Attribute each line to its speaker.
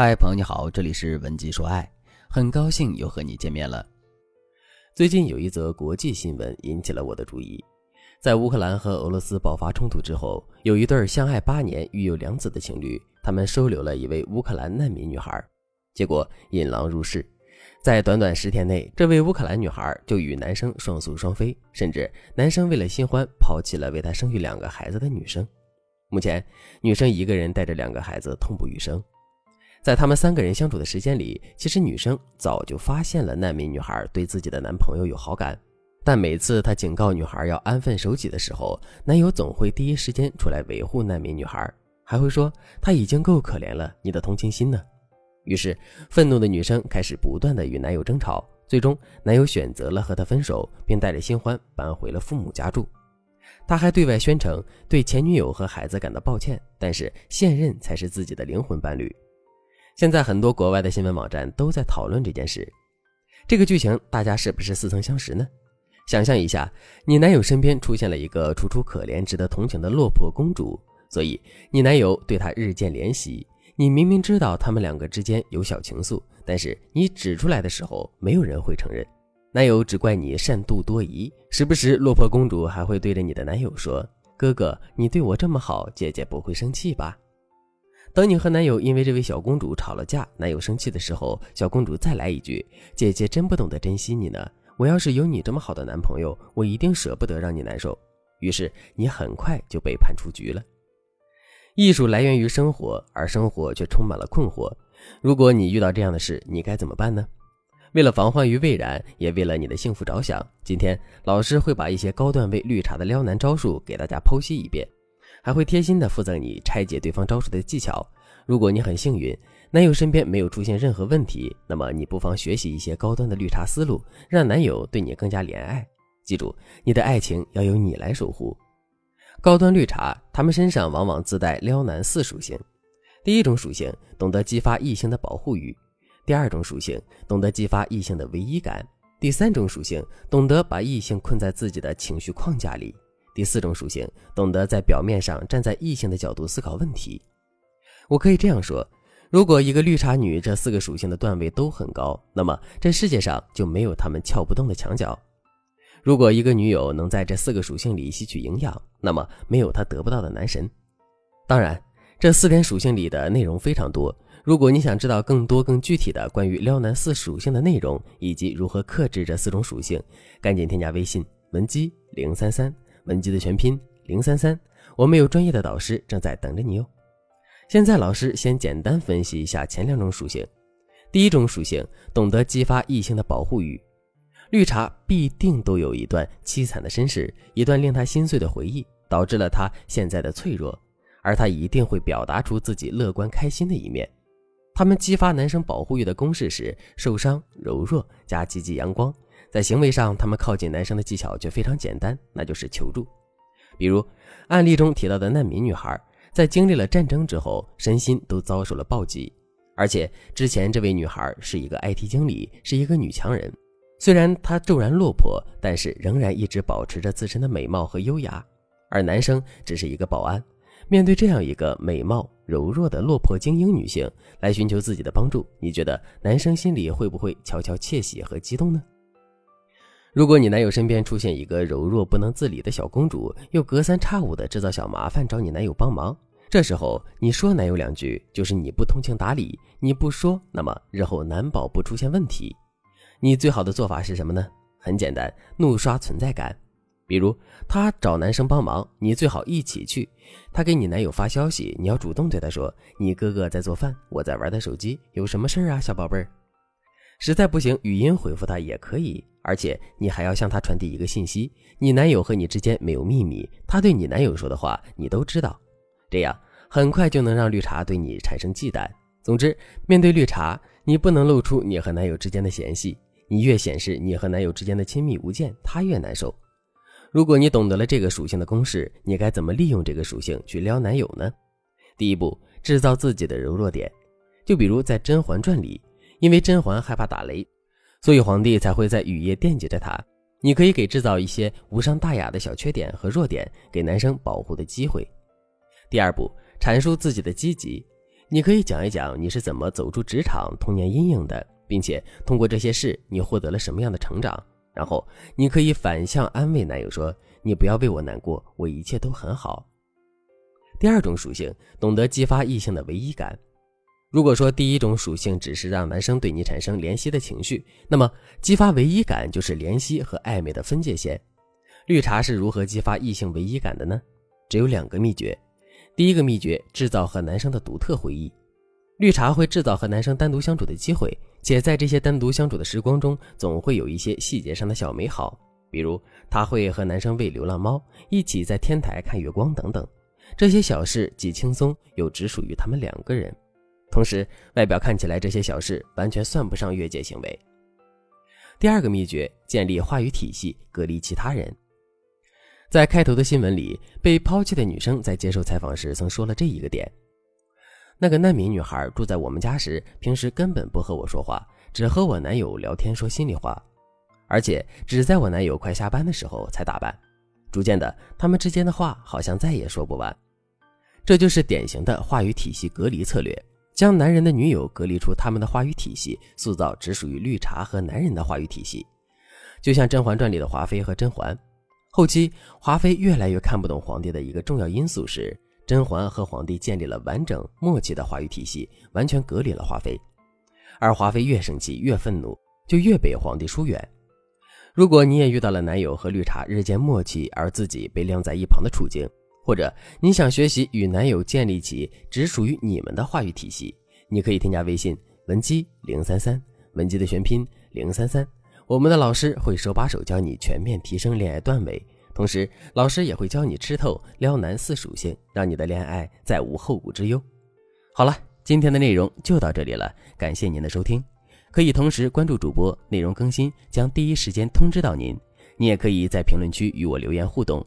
Speaker 1: 嗨，朋友你好，这里是文姬说爱，很高兴又和你见面了。最近有一则国际新闻引起了我的注意，在乌克兰和俄罗斯爆发冲突之后，有一对相爱八年、育有两子的情侣，他们收留了一位乌克兰难民女孩，结果引狼入室，在短短十天内，这位乌克兰女孩就与男生双宿双飞，甚至男生为了新欢抛弃了为她生育两个孩子的女生。目前，女生一个人带着两个孩子痛不欲生。在他们三个人相处的时间里，其实女生早就发现了难民女孩对自己的男朋友有好感，但每次她警告女孩要安分守己的时候，男友总会第一时间出来维护难民女孩，还会说她已经够可怜了，你的同情心呢？于是，愤怒的女生开始不断的与男友争吵，最终男友选择了和她分手，并带着新欢搬回了父母家住。他还对外宣称对前女友和孩子感到抱歉，但是现任才是自己的灵魂伴侣。现在很多国外的新闻网站都在讨论这件事，这个剧情大家是不是似曾相识呢？想象一下，你男友身边出现了一个楚楚可怜、值得同情的落魄公主，所以你男友对她日渐怜惜。你明明知道他们两个之间有小情愫，但是你指出来的时候，没有人会承认。男友只怪你善妒多疑，时不时落魄公主还会对着你的男友说：“哥哥，你对我这么好，姐姐不会生气吧？”等你和男友因为这位小公主吵了架，男友生气的时候，小公主再来一句：“姐姐真不懂得珍惜你呢。我要是有你这么好的男朋友，我一定舍不得让你难受。”于是你很快就被判出局了。艺术来源于生活，而生活却充满了困惑。如果你遇到这样的事，你该怎么办呢？为了防患于未然，也为了你的幸福着想，今天老师会把一些高段位绿茶的撩男招数给大家剖析一遍。还会贴心的附赠你拆解对方招数的技巧。如果你很幸运，男友身边没有出现任何问题，那么你不妨学习一些高端的绿茶思路，让男友对你更加怜爱。记住，你的爱情要由你来守护。高端绿茶，他们身上往往自带撩男四属性。第一种属性，懂得激发异性的保护欲；第二种属性，懂得激发异性的唯一感；第三种属性，懂得把异性困在自己的情绪框架里。第四种属性，懂得在表面上站在异性的角度思考问题。我可以这样说：如果一个绿茶女这四个属性的段位都很高，那么这世界上就没有她们撬不动的墙角。如果一个女友能在这四个属性里吸取营养，那么没有她得不到的男神。当然，这四点属性里的内容非常多。如果你想知道更多更具体的关于撩男四属性的内容，以及如何克制这四种属性，赶紧添加微信文姬零三三。文姬的全拼零三三，我们有专业的导师正在等着你哦。现在老师先简单分析一下前两种属性。第一种属性，懂得激发异性的保护欲。绿茶必定都有一段凄惨的身世，一段令他心碎的回忆，导致了他现在的脆弱，而他一定会表达出自己乐观开心的一面。他们激发男生保护欲的公式是受伤、柔弱加积极阳光。在行为上，他们靠近男生的技巧却非常简单，那就是求助。比如案例中提到的难民女孩，在经历了战争之后，身心都遭受了暴击。而且之前这位女孩是一个 IT 经理，是一个女强人。虽然她骤然落魄，但是仍然一直保持着自身的美貌和优雅。而男生只是一个保安，面对这样一个美貌柔弱的落魄精英女性来寻求自己的帮助，你觉得男生心里会不会悄悄窃喜和激动呢？如果你男友身边出现一个柔弱不能自理的小公主，又隔三差五的制造小麻烦找你男友帮忙，这时候你说男友两句，就是你不通情达理；你不说，那么日后难保不出现问题。你最好的做法是什么呢？很简单，怒刷存在感。比如他找男生帮忙，你最好一起去。他给你男友发消息，你要主动对他说：“你哥哥在做饭，我在玩他手机，有什么事儿啊，小宝贝儿？”实在不行，语音回复他也可以，而且你还要向他传递一个信息：你男友和你之间没有秘密，他对你男友说的话你都知道。这样很快就能让绿茶对你产生忌惮。总之，面对绿茶，你不能露出你和男友之间的嫌隙，你越显示你和男友之间的亲密无间，他越难受。如果你懂得了这个属性的公式，你该怎么利用这个属性去撩男友呢？第一步，制造自己的柔弱点，就比如在《甄嬛传》里。因为甄嬛害怕打雷，所以皇帝才会在雨夜惦记着她。你可以给制造一些无伤大雅的小缺点和弱点，给男生保护的机会。第二步，阐述自己的积极，你可以讲一讲你是怎么走出职场童年阴影的，并且通过这些事你获得了什么样的成长。然后你可以反向安慰男友说：“你不要为我难过，我一切都很好。”第二种属性，懂得激发异性的唯一感。如果说第一种属性只是让男生对你产生怜惜的情绪，那么激发唯一感就是怜惜和暧昧的分界线。绿茶是如何激发异性唯一感的呢？只有两个秘诀。第一个秘诀，制造和男生的独特回忆。绿茶会制造和男生单独相处的机会，且在这些单独相处的时光中，总会有一些细节上的小美好，比如他会和男生喂流浪猫，一起在天台看月光等等。这些小事既轻松又只属于他们两个人。同时，外表看起来这些小事完全算不上越界行为。第二个秘诀，建立话语体系，隔离其他人。在开头的新闻里，被抛弃的女生在接受采访时曾说了这一个点：那个难民女孩住在我们家时，平时根本不和我说话，只和我男友聊天说心里话，而且只在我男友快下班的时候才打扮。逐渐的，他们之间的话好像再也说不完。这就是典型的话语体系隔离策略，将男人的女友隔离出他们的话语体系，塑造只属于绿茶和男人的话语体系。就像《甄嬛传》里的华妃和甄嬛。后期，华妃越来越看不懂皇帝的一个重要因素是，甄嬛和皇帝建立了完整默契的话语体系，完全隔离了华妃。而华妃越生气越愤怒，就越被皇帝疏远。如果你也遇到了男友和绿茶日渐默契，而自己被晾在一旁的处境，或者你想学习与男友建立起只属于你们的话语体系，你可以添加微信文姬零三三，文姬的全拼零三三。我们的老师会手把手教你全面提升恋爱段位，同时老师也会教你吃透撩男四属性，让你的恋爱再无后顾之忧。好了，今天的内容就到这里了，感谢您的收听。可以同时关注主播，内容更新将第一时间通知到您。你也可以在评论区与我留言互动，